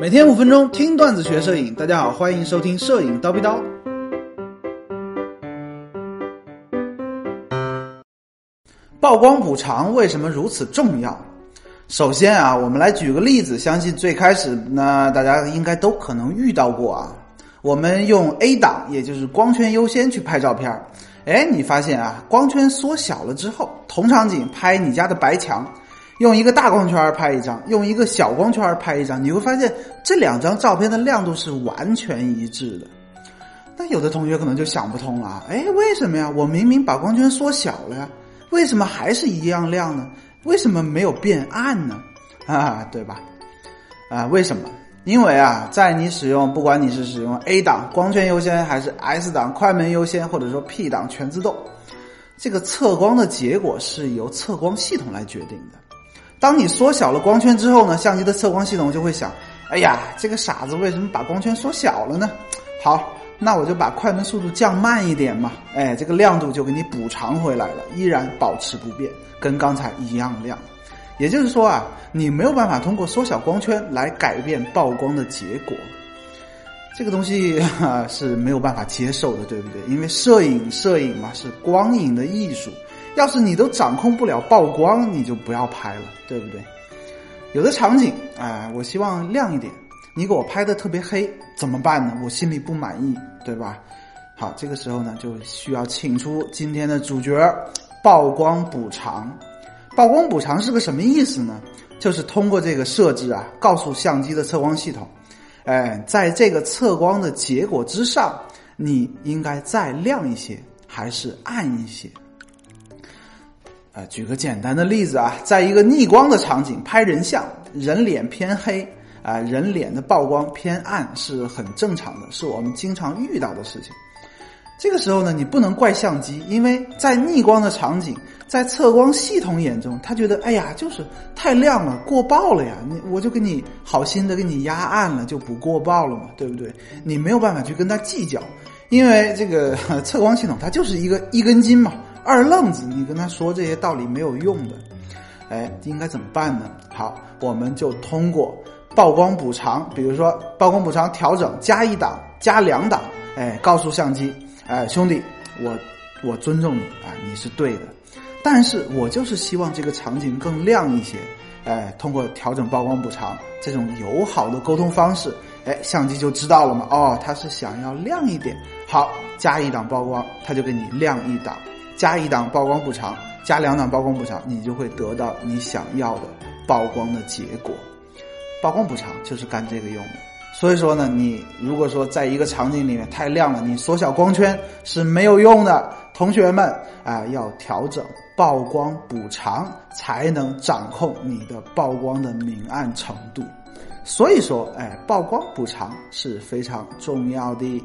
每天五分钟听段子学摄影，大家好，欢迎收听摄影刀逼刀。曝光补偿为什么如此重要？首先啊，我们来举个例子，相信最开始呢，大家应该都可能遇到过啊。我们用 A 档，也就是光圈优先去拍照片儿，哎，你发现啊，光圈缩小了之后，同场景拍你家的白墙。用一个大光圈拍一张，用一个小光圈拍一张，你会发现这两张照片的亮度是完全一致的。那有的同学可能就想不通了，哎，为什么呀？我明明把光圈缩小了呀，为什么还是一样亮呢？为什么没有变暗呢？啊，对吧？啊，为什么？因为啊，在你使用，不管你是使用 A 档光圈优先，还是 S 档快门优先，或者说 P 档全自动，这个测光的结果是由测光系统来决定的。当你缩小了光圈之后呢，相机的测光系统就会想：哎呀，这个傻子为什么把光圈缩小了呢？好，那我就把快门速度降慢一点嘛，哎，这个亮度就给你补偿回来了，依然保持不变，跟刚才一样亮。也就是说啊，你没有办法通过缩小光圈来改变曝光的结果，这个东西是没有办法接受的，对不对？因为摄影，摄影嘛是光影的艺术。要是你都掌控不了曝光，你就不要拍了，对不对？有的场景，哎，我希望亮一点，你给我拍的特别黑，怎么办呢？我心里不满意，对吧？好，这个时候呢，就需要请出今天的主角——曝光补偿。曝光补偿是个什么意思呢？就是通过这个设置啊，告诉相机的测光系统，哎，在这个测光的结果之上，你应该再亮一些，还是暗一些？啊，举个简单的例子啊，在一个逆光的场景拍人像，人脸偏黑啊，人脸的曝光偏暗是很正常的，是我们经常遇到的事情。这个时候呢，你不能怪相机，因为在逆光的场景，在测光系统眼中，他觉得哎呀，就是太亮了，过曝了呀，你我就给你好心的给你压暗了，就不过曝了嘛，对不对？你没有办法去跟他计较，因为这个 测光系统它就是一个一根筋嘛。二愣子，你跟他说这些道理没有用的，哎，应该怎么办呢？好，我们就通过曝光补偿，比如说曝光补偿调整加一档、加两档，哎，告诉相机，哎，兄弟，我我尊重你啊，你是对的，但是我就是希望这个场景更亮一些，哎，通过调整曝光补偿这种友好的沟通方式，哎，相机就知道了嘛，哦，他是想要亮一点，好，加一档曝光，他就给你亮一档。加一档曝光补偿，加两档曝光补偿，你就会得到你想要的曝光的结果。曝光补偿就是干这个用的。所以说呢，你如果说在一个场景里面太亮了，你缩小光圈是没有用的。同学们啊，要调整曝光补偿，才能掌控你的曝光的明暗程度。所以说，哎，曝光补偿是非常重要的。